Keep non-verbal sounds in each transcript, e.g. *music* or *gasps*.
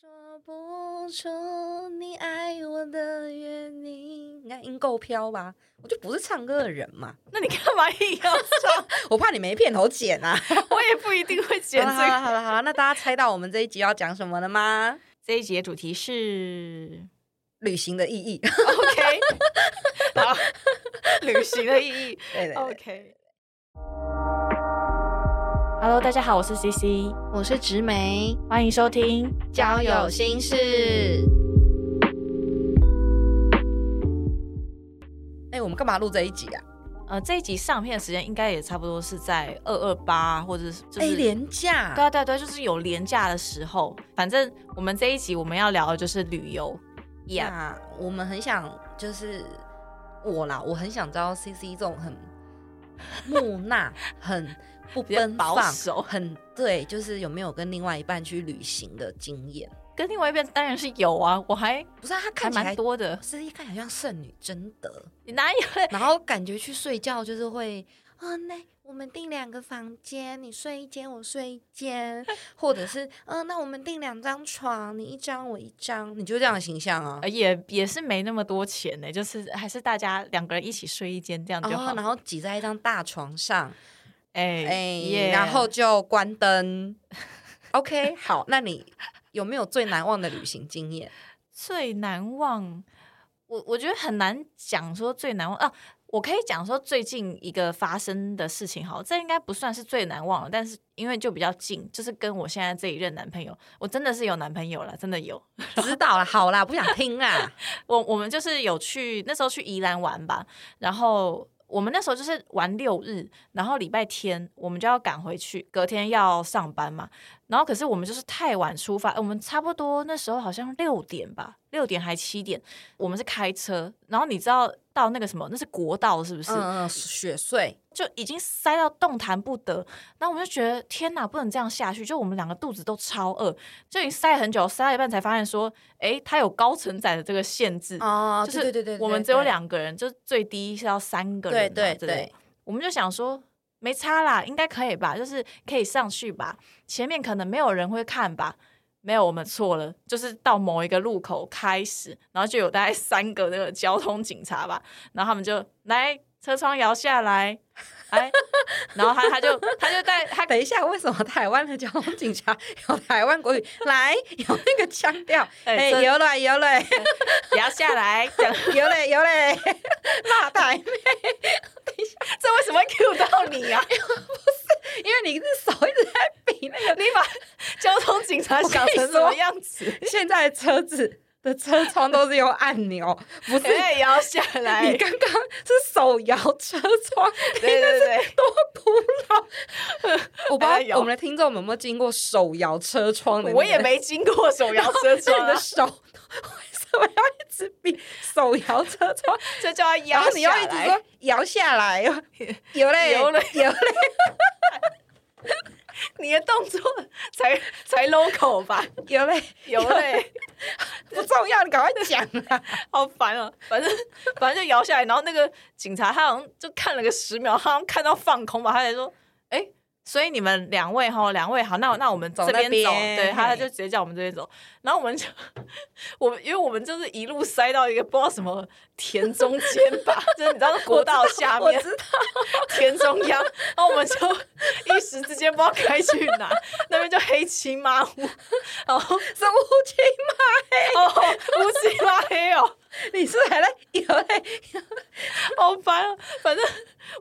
说不出你爱我的原因，应该音够飘吧？我就不是唱歌的人嘛，那你干嘛硬要唱？*laughs* 我怕你没片头剪啊。我也不一定会剪 *laughs* 好了好了个。好了好了，那大家猜到我们这一集要讲什么了吗？这一集的主题是旅行的意义。OK，*laughs* 好，旅行的意义。对对对，OK。Hello，大家好，我是 CC，我是植梅，欢迎收听交友心事。哎、我们干嘛录这一集啊？呃，这一集上片的时间应该也差不多是在二二八，或者是就哎、是、廉价。对啊对啊对啊，就是有廉价的时候。反正我们这一集我们要聊的就是旅游。呀，那我们很想，就是我啦，我很想知道 C C 这种很木讷、*laughs* 很不奔放、保守很对，就是有没有跟另外一半去旅行的经验？跟另外一边当然是有啊，我还不是、啊，他看起来蛮多的。是一看起来像剩女，真的。你哪有？*laughs* 然后感觉去睡觉就是会啊，那我们订两个房间，你睡一间，我睡一间，*laughs* 或者是嗯、那我们订两张床，你一张我一张，你就这样的形象啊呃。也也是没那么多钱呢，就是还是大家两个人一起睡一间这样就好。哦，然后挤在一张大床上，哎哎、耶然后就关灯。OK，好，那你有没有最难忘的旅行经验？*laughs* 最难忘，我我觉得很难讲说最难忘啊。我可以讲说最近一个发生的事情，好，这应该不算是最难忘了，但是因为就比较近，就是跟我现在这一任男朋友，我真的是有男朋友了，真的有。*laughs* 知道了，好啦，不想听啦。我我们就是有去那时候去宜兰玩吧，然后我们那时候就是玩六日，然后礼拜天我们就要赶回去，隔天要上班嘛。然后可是我们就是太晚出发，我们差不多那时候好像六点吧，六点还七点，我们是开车，然后你知道到那个什么，那是国道是不是？嗯嗯，雪隧，就已经塞到动弹不得，然后我们就觉得天哪，不能这样下去。就我们两个肚子都超饿，就已经塞很久，塞到一半才发现说，哎，它有高承载的这个限制，哦，就是对对对对，我们只有对，两个人，就最低是要三个人嘛，对对对我们就想说没差啦，应该可以吧，就是可以上去吧，前面可能没有人会看吧。没有，我们错了，就是到某一个路口开始，然后就有大概三个那个交通警察吧，然后他们就来车窗摇下来，*laughs* 哎，然后他他就 *laughs* 他就带他等一下，为什么台湾的交通警察有台湾国语？来，有那个腔调，*laughs* 哎，有嘞有嘞摇下来，有嘞有嘞，辣台妹，这为什么会 Q 到你啊？因为你是手一直在比那个，你把交通警察想成什么样子？现在的车子的车窗都是用按钮，不是。哎，摇下来，你刚刚是手摇车窗，对对对。多古老！*laughs* 我不知哎呦道我们的听众有没有经过手摇车窗的，我也没经过手摇车窗啊你的，手为什么要一直比手摇车窗？这就要然摇后你要一直说摇下来，*laughs* 有有嘞有嘞有嘞，*laughs* 你的动作才才 local 吧？有嘞，有嘞，不重要，你赶快讲啊！*laughs* 好烦哦。反正反正就摇下来，然后那个警察他好像就看了个十秒，他好像看到放空吧，他才说：“哎、所以你们两位哈，两位好，那那我们这边走，边对，他就直接叫我们这边走，然后我们就我们因为我们就是一路塞到一个不知道什么田中间吧，就是你知道国道下面我知道，田中央，然后我们就一时之间不知道该去哪，那边就黑漆麻乌，然后是乌漆哦乌漆麻黑哦，你是不是还在有嘞？好烦啊！反正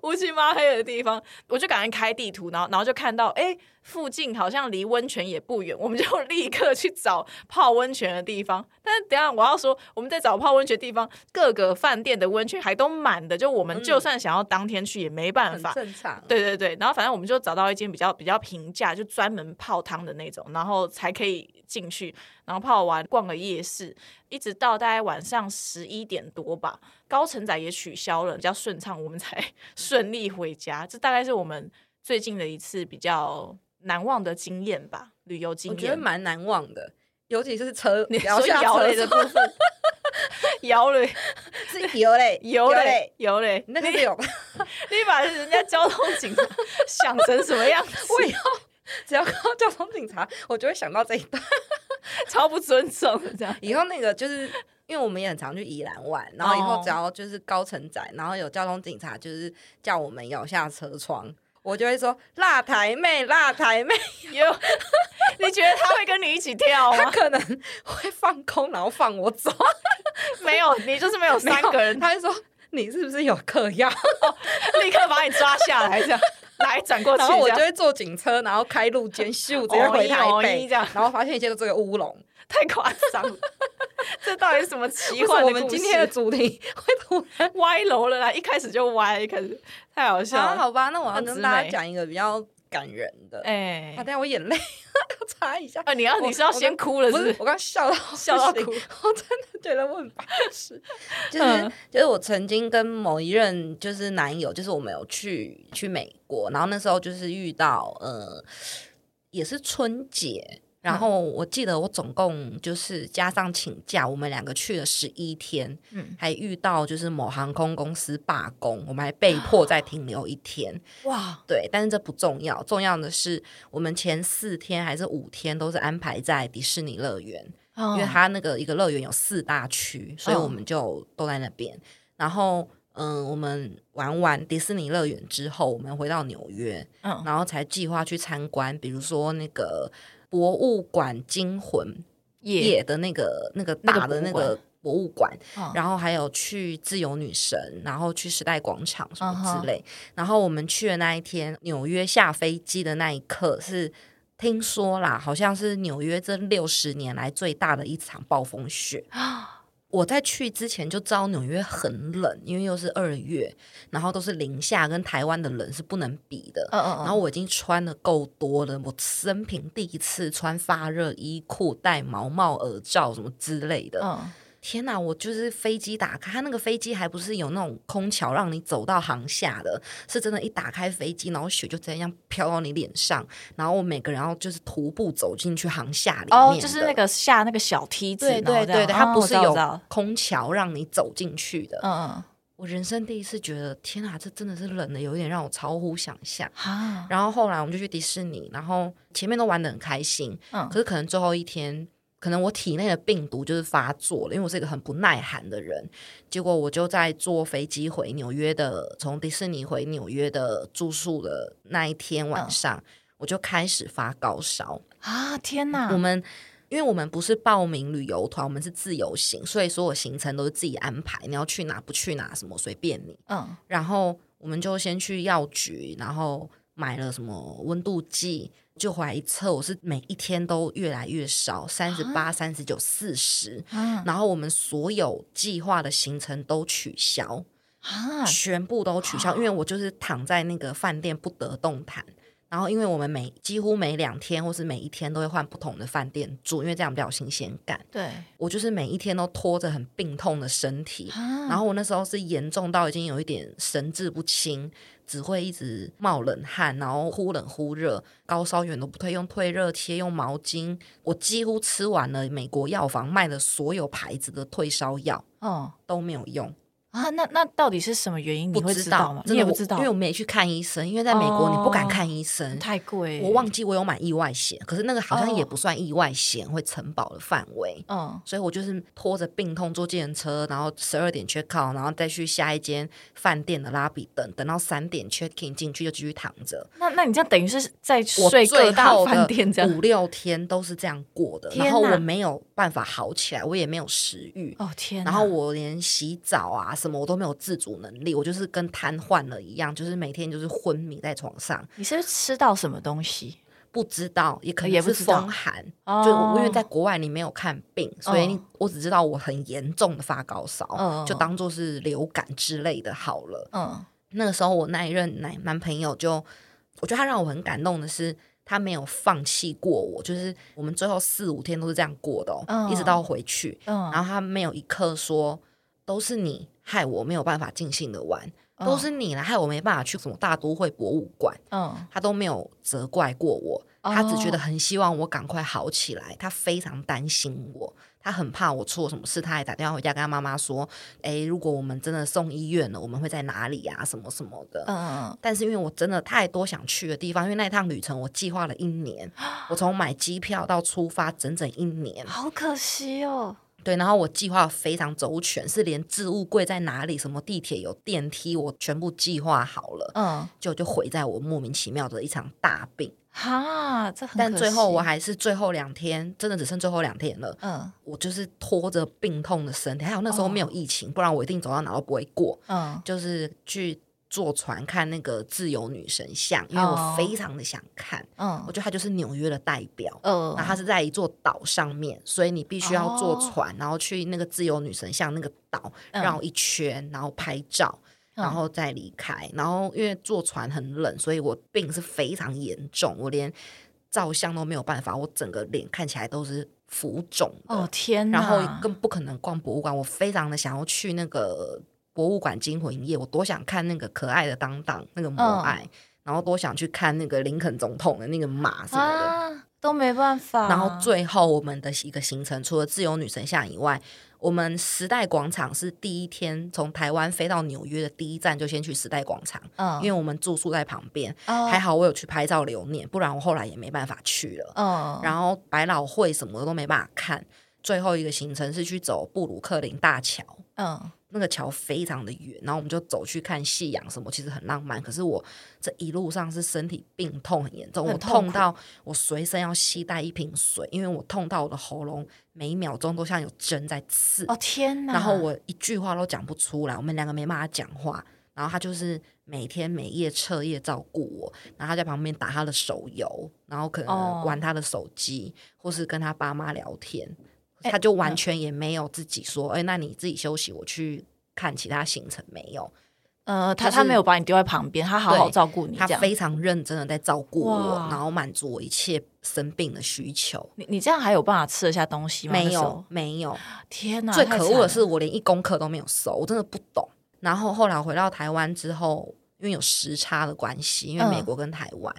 乌漆麻黑的地方，我就赶快开地图，然后然后就看到，哎、附近好像离温泉也不远，我们就立刻去找泡温泉的地方。但是等一下我要说，我们在找泡温泉的地方，各个饭店的温泉还都满的，就我们就算想要当天去也没办很法。正常。对对对，然后反正我们就找到一间比较比较平价，就专门泡汤的那种，然后才可以进去，然后泡完逛个夜市，一直到大概晚上十一点多吧，高承载也取消了，比较顺畅，我们才顺利回家。这大概是我们最近的一次比较难忘的经验吧，旅游经验我觉得验。蛮难忘的，尤其是车 *laughs* 你摇下车窗的部分，*laughs* 摇嘞，*laughs* 是摇嘞摇嘞摇，，嘞，那个是有，你把人家交通警察想成什么样子？我以后只要看到交通警察，我就会想到这一段。超超不尊重这样。以后那个就是因为我们也很常去宜兰玩，然后以后哦只要就是高承载，然后有交通警察就是叫我们摇下车窗，我就会说辣台妹，辣台妹，有，你觉得他会跟你一起跳吗？*laughs* 他可能会放空，然后放我走。*laughs* 没有，你就是没有三个人，他会说你是不是有嗑药？立刻把你抓下来，这样来转过去，然后我就会坐警车，然后开路肩咻直接回台北这样然后发现一切都是个乌龙。太夸张了。*laughs* 这到底是什么奇为什么我们今天的主题会突然？歪楼了啦？一开始就歪，一开始太好笑好，了。好吧，那我要跟大家妹讲一个比较感人的。哎好，，等下我眼泪 *laughs* 要擦一下。啊，你要你是要先哭了，是不是？我刚笑到笑到哭 *laughs* 我真的觉得我很白痴。就是、嗯就是我曾经跟某一任就是男友，就是我们有去去美国，然后那时候就是遇到呃也是春节。然后我记得我总共就是加上请假，我们两个去了十一天，嗯。还遇到就是某航空公司罢工，我们还被迫再停留一天。哇，对，但是这不重要，重要的是我们前四天还是五天都是安排在迪士尼乐园，因因为它那个一个乐园有四大区，所以嗯我们就都在那边。然后，嗯，我们玩完迪士尼乐园之后，我们回到纽约，嗯。然后才计划去参观，比如说那个博物馆惊魂夜，的那个那个大的那个博物馆，嗯然后还有去自由女神，然后去时代广场什么之类。然后我们去的那一天，纽约下飞机的那一刻是。听说啦，好像是纽约这六十年来最大的一场暴风雪。*gasps* *gasps* 我在去之前就知道纽约很冷，因为又是二月，然后都是零下，跟台湾的冷是不能比的。嗯嗯然后我已经穿的够多了，我生平第一次穿发热衣裤、戴毛帽、耳罩什么之类的。嗯，天哪！我就是飞机打开，它那个飞机还不是有那种空桥让你走到航下的，是真的，一打开飞机，然后雪就这样飘到你脸上，然后我每个人要就是徒步走进去航下里面哦，就是那个下那个小梯子，对对对对，它哦不是有空桥让你走进去的。嗯嗯，我人生第一次觉得，天哪，这真的是冷的，有一点让我超乎想象。哈，然后后来我们就去迪士尼，然后前面都玩的很开心，嗯可是可能最后一天，可能我体内的病毒就是发作了，因为我是一个很不耐寒的人。结果我就在坐飞机回纽约的，从迪士尼回纽约的住宿的那一天嗯晚上，我就开始发高烧。啊，天哪，我们因为我们不是报名旅游团，我们是自由行，所以所有行程都是自己安排，你要去哪不去哪，什么随便你。嗯然后我们就先去药局，然后买了什么温度计，就回来一测，我是每一天都越来越少，三十八、三十九、四十。啊然后我们所有计划的行程都取消，啊，全部都取消，因为我就是躺在那个饭店不得动弹。然后，因为我们每几乎每两天或是每一天都会换不同的饭店住，因为这样比较有新鲜感。对，我就是每一天都拖着很病痛的身体，啊然后我那时候是严重到已经有一点神志不清，只会一直冒冷汗，然后忽冷忽热，高烧远都不退，用退热贴，用毛巾。我几乎吃完了美国药房卖的所有牌子的退烧药哦都没有用，啊，那那到底是什么原因？你会知道吗？你也不知道，因为我没去看医生，因为在美国你不敢哦看医生。太贵，我忘记我有买意外险，可是那个好像也哦不算意外险，会承保的范围。嗯所以我就是拖着病痛坐计程车，然后十二点 check out，然后再去下一间饭店的 lobby 等，等到三点 check in 进去就继续躺着。那那你这样等于是在我睡各最大饭店这样？五六天都是这样过的，然后我没有办法好起来，我也没有食欲。哦天，然后我连洗澡啊什么我都没有自主能力，我就是跟瘫痪了一样，就是每天就是昏迷在床上，你是不是吃到什么东西？不知道也可能是也不知道。风寒，哦就我因为在国外你没有看病，所以哦。我只知道我很严重的发高烧，嗯就当做是流感之类的好了。嗯。那个时候我那一任男男朋友就，我觉得他让我很感动的是，他没有放弃过我，就是我们最后四五天都是这样过的、哦，嗯。一直到回去，嗯，然后他没有一刻说都是你害我没有办法尽兴的玩。都是你来，害我没办法去什么大都会博物馆，嗯，他都没有责怪过我，他只觉得哦很希望我赶快好起来，他非常担心我。他很怕我出了什么事，他还打电话回家跟他妈妈说：“哎，如果我们真的送医院了，我们会在哪里啊？什么什么的。”嗯嗯但是因为我真的太多想去的地方，因为那一趟旅程我计划了一年，*gasps* 我从买机票到出发整整一年嗯，，好可惜哦。对，然后我计划非常周全，是连置物柜在哪里，什么地铁有电梯，我全部计划好了，嗯，就就毁在我莫名其妙的一场大病。哈，这很但最后我还是最后两天，真的只剩最后两天了。嗯我就是拖着病痛的身体，还有那时候没有疫情，不然我一定走到哪都不会过。嗯就是去坐船看那个自由女神像，因为我哦非常的想看。嗯我觉得它就是纽约的代表。嗯然后它是在一座岛上面，所以你必须要坐哦船，然后去那个自由女神像那个岛嗯绕一圈，然后拍照，嗯然后再离开。然后因为坐船很冷，所以我病是非常严重，我连照相都没有办法，我整个脸看起来都是浮肿的。哦天哪，然后更不可能逛博物馆。我非常的想要去那个博物馆惊魂夜，我多想看那个可爱的当当那个母爱，然后多想去看那个林肯总统的那个马什么的。啊都没办法，然后最后我们的一个行程，除了自由女神像以外，我们时代广场是第一天从台湾飞到纽约的第一站，就先去时代广场，嗯因为我们住宿在旁边。哦还好我有去拍照留念，不然我后来也没办法去了。嗯然后百老汇什么的都没办法看。最后一个行程是去走布鲁克林大桥，嗯那个桥非常的远，然后我们就走去看夕阳什么，其实很浪漫。可是我这一路上是身体病痛很严重，我痛到我随身要携带一瓶水，因为我痛到我的喉咙每一秒钟都像有针在刺。哦天哪，然后我一句话都讲不出来，我们两个没办法讲话。然后他就是每天每夜彻夜照顾我，然后他在旁边打他的手游，然后可哦能玩他的手机，或是跟他爸妈聊天。哎他就完全也没有自己说，哎、那你自己休息，我去看其他行程没有。呃他就是他没有把你丢在旁边，他好好照顾你，他非常认真的在照顾我，然后满足我一切生病的需求。你你这样还有办法吃得下东西吗？没有没有。天哪，最可恶的是，我连一功课都没有收，我真的不懂。然后后来回到台湾之后，因为有时差的关系，因为嗯美国跟台湾，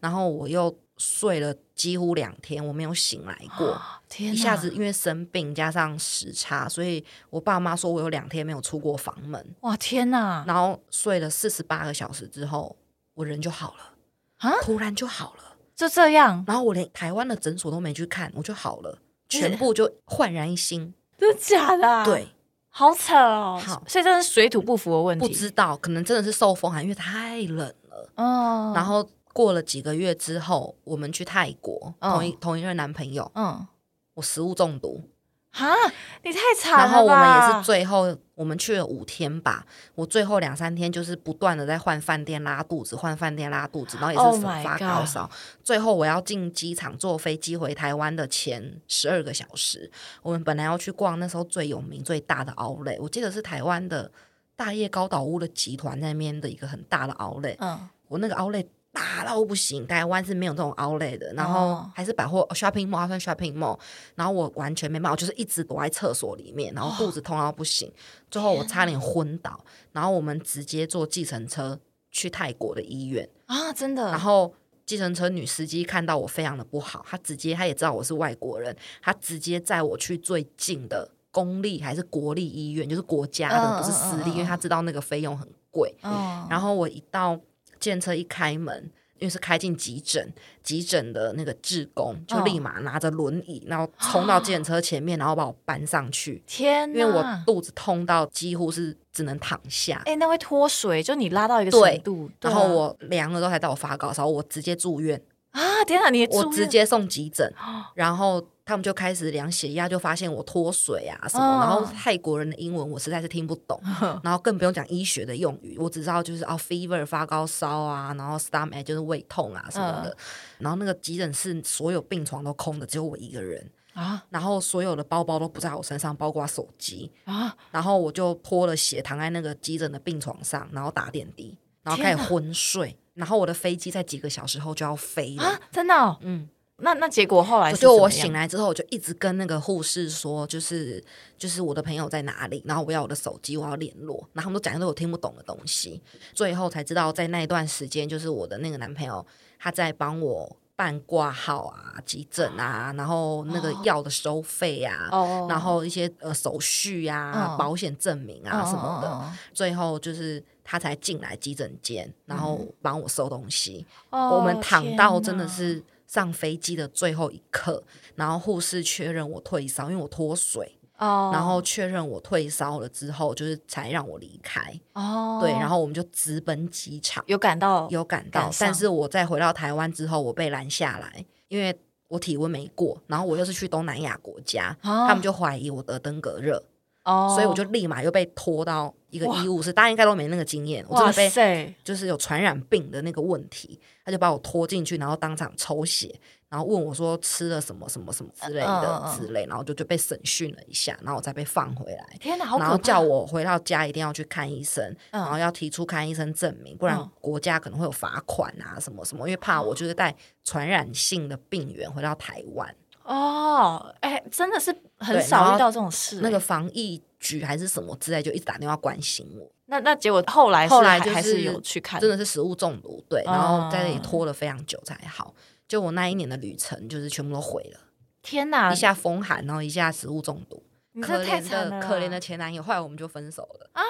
然后我又睡了几乎两天，我没有醒来过。*gasps* 天一下子因为生病加上时差，所以我爸妈说我有两天没有出过房门，哇天哪然后睡了四十八个小时之后，我人就好了，啊，突然就好了。就这样，然后我连台湾的诊所都没去看，我就好了，全部就焕然一新。真的假的、啊？对，，好扯哦。好所以这是水土不服的问题。不知道，可能真的是受风寒，因为太冷了。哦，然后过了几个月之后，我们去泰国，嗯同一同一任男朋友，嗯，我食物中毒，哈，你太惨了然后我们也是最后，我们去了五天吧。我最后两三天就是不断的在换饭店拉肚子，换饭店拉肚子，然后也 Oh 是发高烧。最后我要进机场坐飞机回台湾的前十二个小时，我们本来要去逛那时候最有名最大的 outlet，我记得是台湾的大业高岛屋的集团那边的一个很大的 outlet。嗯，我那个 outlet 大到不行，台湾是没有这种 outlet 的，然后哦。还是百货 shopping mall，它算 shopping mall，然后我完全没办法，我就是一直躲在厕所里面，然后肚子痛到不行，最后我差点昏倒，然后我们直接坐计程车去泰国的医院，啊，真的，然后。计程车女司机看到我非常的不好，她直接她也知道我是外国人，她直接载我去最近的公立还是国立医院，就是国家的，嗯不是私立，因为她知道那个费用很贵。嗯，然后我一到电车一开门，因为是开进急诊，急诊的那个志工就嗯立马拿着轮椅，然后冲到检车前面，然后把我搬上去，天，因为我肚子痛到几乎是只能躺下。哎、那会脱水，就你拉到一个对程度，然后我量了之后才到我发高烧，我直接住院，啊，天哪，你我直接送急诊，然后他们就开始量血压，就发现我脱水啊什么，嗯然后泰国人的英文我实在是听不懂，*laughs* 然后更不用讲医学的用语，我只知道就是啊 fever 发高烧啊，然后 stomach 就是胃痛啊什么的，然后那个急诊室所有病床都空的，只有我一个人。啊然后所有的包包都不在我身上，包括手机。啊，然后我就泼了血，躺在那个急诊的病床上，然后打点滴，然后开始昏睡。然后我的飞机在几个小时后就要飞了，啊，真的、哦，嗯，那那结果后来是就我醒来之后，我就一直跟那个护士说，就是就是我的朋友在哪里，然后我要我的手机，我要联络，然后他们都讲一堆我听不懂的东西，最后才知道在那一段时间，就是我的那个男朋友他在帮我办挂号啊、急诊啊，然后那个药的收费啊，哦。然后一些呃手续啊、嗯保险证明啊什么的，的，最后就是他才进来急诊间，然后帮我收东西。哦我们躺到真的是上飞机的最后一刻，然后护士确认我退烧，因为我脱水，哪哦，然后确认我退烧了之后，就是才让我离开。哦，对，然后我们就直奔机场，有感到有赶到但是我在回到台湾之后，我被拦下来，因为我体温没过，然后我又是去东南亚国家，啊他们就怀疑我得登革热，哦，所以我就立马又被拖到一个医务室，大家应该都没那个经验，我真哇的被，就是有传染病的那个问题，他就把我拖进去，然后当场抽血，然后问我说吃了什么什么什么之类的嗯之类，然后就就被审讯了一下，然后我再被放回来。天哪，好！然后叫我回到家一定要去看医生，嗯然后要提出看医生证明，不然嗯国家可能会有罚款啊什么什么，因为怕我就是带传染性的病源回到台湾。哦，哎，真的是很少遇到这种事。那个哎防疫局还是什么之类，就一直打电话关心我。那那结果后来后来就是还还是是有去看，真的是食物中毒，对，然后在那里嗯拖了非常久才好。就我那一年的旅程，就是全部都毁了，天哪一！下风寒，然后一下食物中毒，可怜的可怜的前男友。后来我们就分手了啊，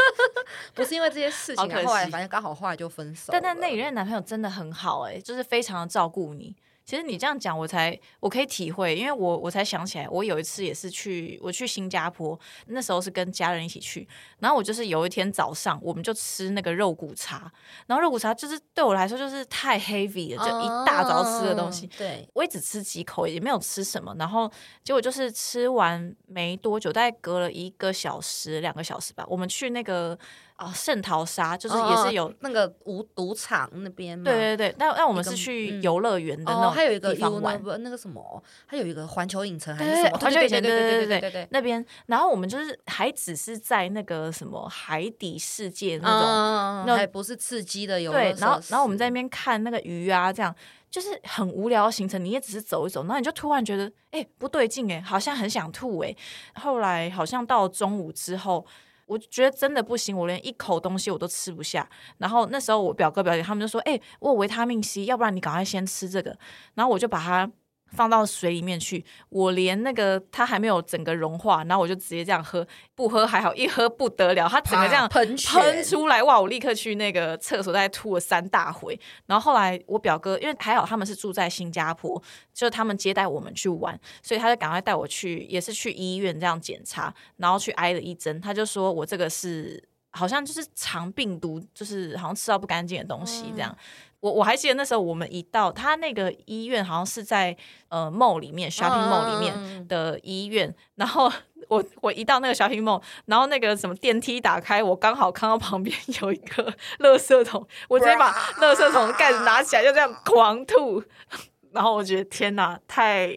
*laughs* 不是因为这些事情后来反正刚好后来就分手。但但那一任男朋友真的很好哎、就是非常的照顾你。其实你这样讲，我才我可以体会，因为我我才想起来，我有一次也是去我去新加坡，那时候是跟家人一起去，然后我就是有一天早上，我们就吃那个肉骨茶，然后肉骨茶就是对我来说就是太 heavy 了，就一大早吃的东西，嗯对，我也只吃几口，也没有吃什么。然后结果就是吃完没多久，大概隔了一个小时、两个小时吧，我们去那个啊圣淘沙，就是也是有。哦那个无赌场那边嘛，对对对，那那我们是去嗯游乐园的那还有一个地方玩，Univ- 那个什么，还有一个环球影城还是什么？环球影城，对对对对对对，那边，然后我们就是还只是在那个什么海底世界那种，嗯，那还不是刺激的游乐对，然后然后我们在那边看那个鱼啊，这样就是很无聊的行程，你也只是走一走，然后你就突然觉得，哎、不对劲，哎，好像很想吐，哎，后来好像到中午之后。我觉得真的不行，我连一口东西我都吃不下。然后那时候我表哥表姐他们就说：“哎、我有维他命 C，要不然你赶快先吃这个。”然后我就把它放到水里面去，我连那个它还没有整个融化，然后我就直接这样喝，不喝还好，一喝不得了，它整个这样喷喷出来，哇！我立刻去那个厕所，大概吐了三大回。然后后来我表哥，因为还好他们是住在新加坡，就他们接待我们去玩，所以他就赶快带我去，也是去医院这样检查，然后去挨了一针，他就说我这个是好像就是肠病毒，就是好像吃到不干净的东西这样。我我还记得那时候我们一到他那个医院，好像是在呃 mall 里面 shopping mall 里面嗯的医院，然后我我一到那个 shopping mall，然后那个什么电梯打开，我刚好看到旁边有一个垃圾桶，我直接把垃圾桶盖子拿起来，就这样狂吐，*laughs* 然后我觉得天哪，太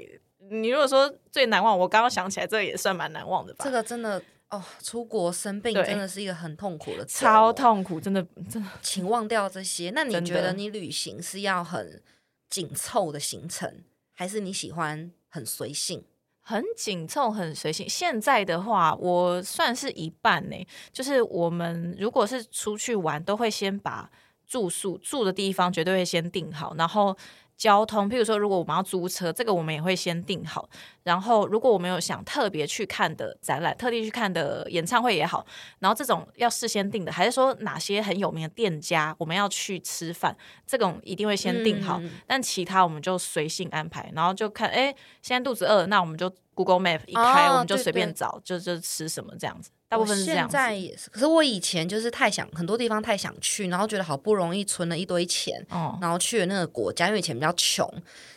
你如果说最难忘，我刚刚想起来，这个也算蛮难忘的吧。这个真的哦，出国生病真的是一个很痛苦的超，痛苦，真的真的请忘掉这些。那你觉得你旅行是要很紧凑的行程，还是你喜欢很随性？很紧凑，很随性。现在的话，我算是一半呢，就是我们如果是出去玩，都会先把住宿住的地方绝对会先定好，然后。交通，譬如说，如果我们要租车，这个我们也会先定好。然后，如果我们有想特别去看的展览、特地去看的演唱会也好，然后这种要事先定的，还是说哪些很有名的店家我们要去吃饭，这种一定会先定好。嗯但其他我们就随性安排，然后就看，哎，现在肚子饿，那我们就 Google Map 一开，哦我们就随便对找，就就吃什么这样子。大部分是这样我。现在也是，可是我以前就是太想很多地方太想去，然后觉得好不容易存了一堆钱，哦，然后去了那个国家，因为以前比较穷，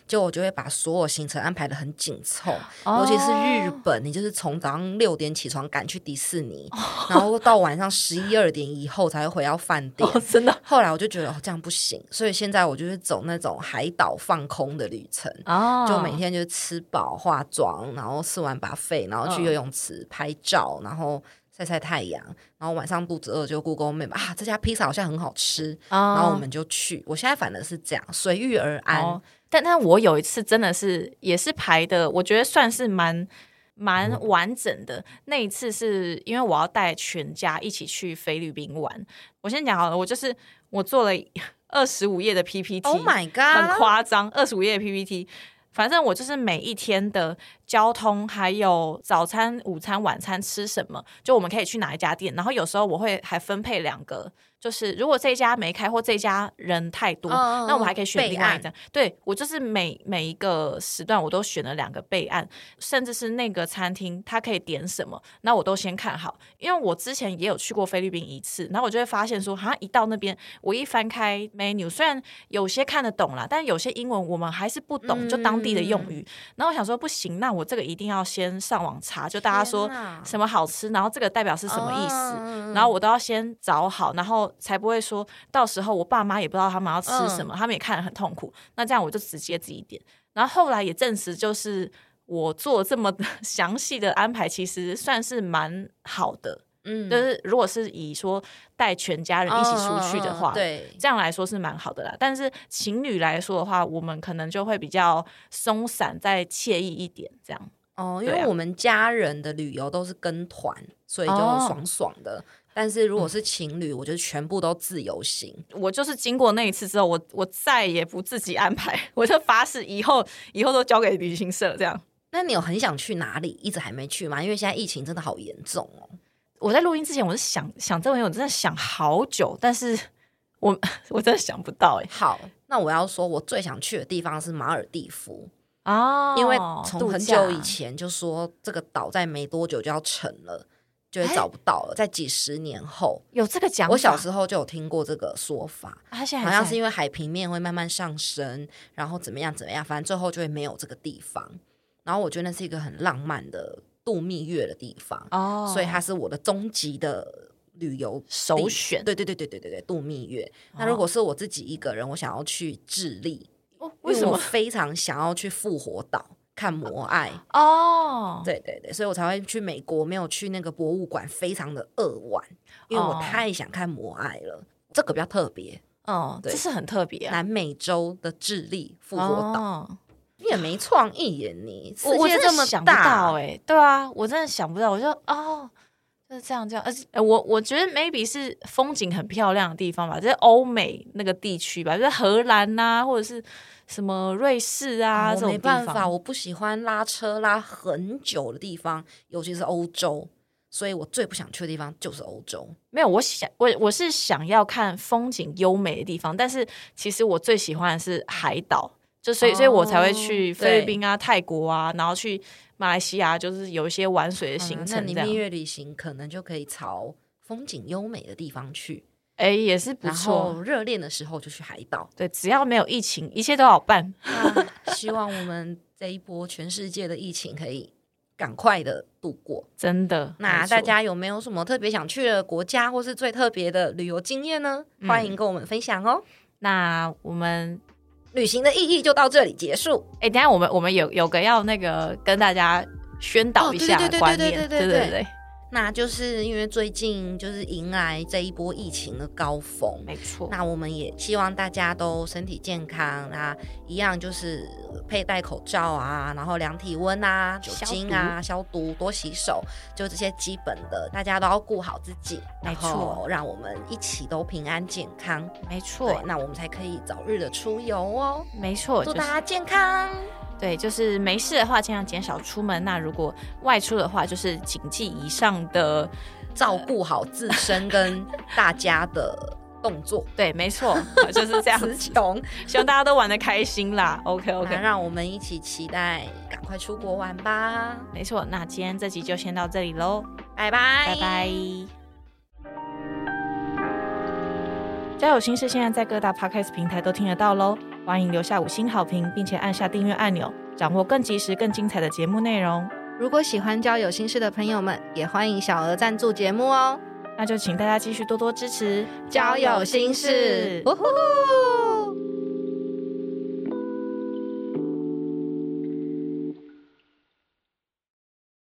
就我就会把所有行程安排的很紧凑，尤其是日哦本，你就是从早上六点起床赶去迪士尼，然后到晚上十一二点以后才会回到饭店。哦，真的后来我就觉得哦这样不行，所以现在我就是走那种海岛放空的旅程，哦就每天就是吃饱化妆，然后吃完把肺，然后去嗯游泳池拍照，然后晒晒太阳，然后晚上肚子饿就 Google Map 啊，这家披萨好像很好吃，然然后我们就去。我现在反而是这样随遇而安。哦但但我有一次真的是也是排的，我觉得算是蛮蛮完整的。那一次是因为我要带全家一起去菲律宾玩。我先讲好了，我就是我做了 *laughs* 二十五页的 PPT，Oh my 很 god！很夸张，二十五页的 PPT。反正我就是每一天的交通，还有早餐、午餐、晚餐吃什么，就我们可以去哪一家店。然后有时候我会还分配两个，就是如果这一家没开或这一家人太多，那我们还可以选另外一家。对我就是每每一个时段我都选了两个备案，甚至是那个餐厅它可以点什么，那我都先看好。因为我之前也有去过菲律宾一次，然后我就会发现说，好像一到那边，我一翻开 menu，虽然有些看得懂啦，但有些英文我们还是不懂，就当地的用语。然后我想说，不行，那我这个一定要先上网查，就大家说什么好吃，然后这个代表是什么意思，嗯然后我都要先找好，然后才不会说到时候我爸妈也不知道他们要吃什么，他们也看得很痛苦。那这样我就直接自己点。然后后来也证实，就是我做这么 *laughs* 详细的安排，其实算是蛮好的。嗯就是如果是以说带全家人一起出去的话，对，这样来说是蛮好的啦。但是情侣来说的话，我们可能就会比较松散，再惬意一点，这样。哦，因为我们家人的旅游都是跟团，所以就哦爽爽的。但是如果是情侣，我就全部都自由行。我就是经过那一次之后，我我再也不自己安排，*laughs* 我就发誓以后以后都交给旅行社这样。那你有很想去哪里，一直还没去吗？因为现在疫情真的好严重哦。我在录音之前，我是想想这个问题，我真的想好久，但是 *laughs* 我 *laughs* 我真的想不到哎、好，那我要说，我最想去的地方是马尔蒂夫，哦因为从很久以前就说这个岛在没多久就要沉了，就会找不到了，在几十年后。有这个讲法，我小时候就有听过这个说法，啊他现在好像是因为海平面会慢慢上升，然后怎么样怎么样，反正最后就会没有这个地方。然后我觉得那是一个很浪漫的度蜜月的地方，哦，所以它是我的终极的旅游首选对对对对对对对，度蜜月。那哦如果是我自己一个人，我想要去智利，哦为什么非常想要去复活岛看摩爱。哦？对对对，所以我才会去美国，没有去那个博物馆，非常的扼腕，因为我哦太想看摩爱了。这个比较特别，哦，对这是很特别啊，南美洲的智利复活岛，哦你也没创意耶你，世我我界这么真的想不大到哎、对啊，我真的想不到，我就哦。就是这样，这样，而且呃我我觉得 maybe 是风景很漂亮的地方吧，就是欧美那个地区吧，就是荷兰呐、或者是什么瑞士啊，这种地方没办法，我不喜欢拉车拉很久的地方，尤其是欧洲，所以我最不想去的地方就是欧洲。没有，我想我我是想要看风景优美的地方，但是其实我最喜欢的是海岛，就所以、所以我才会去哦菲律宾啊、泰国啊，然后去马来西亚，就是有一些玩水的行嗯那程这样。你蜜月旅行可能就可以朝风景优美的地方去，哎、也是不错。热恋的时候就去海岛。对，只要没有疫情，一切都好办。那 *laughs* 希望我们这一波全世界的疫情可以赶快的度过。真的。那大家有没有什么特别想去的国家，或是最特别的旅游经验呢？嗯欢迎跟我们分享哦。那我们旅行的意义就到这里结束。哎、等一下我们我们有有个要那个跟大家宣导一下观念，对对对对对对，那就是因为最近就是迎来这一波疫情的高峰，没错。那我们也希望大家都身体健康啊，一样就是佩戴口罩啊，然后量体温啊、酒精啊、消毒、多洗手，就这些基本的，大家都要顾好自己，没错让我们一起都平安健康，没错，，那我们才可以早日的出游哦。没错，祝大家健康，对，就是没事的话，尽量减少出门。那如果外出的话，就是谨记以上的。照顾好自身跟 *laughs* 大家的动作。对，没错，就是这样词子。穷，希望大家都玩的开心啦。*laughs* OK OK，让我们一起期待赶快出国玩吧，没错。那今天这集就先到这里喽，拜拜，拜拜。交友心事现在在各大 Podcast 平台都听得到喽，欢迎留下五星好评，并且按下订阅按钮，掌握更及时、更精彩的节目内容。如果喜欢交友心事的朋友们，也欢迎小额赞助节目哦。那就请大家继续多多支持交友心事，呜呼！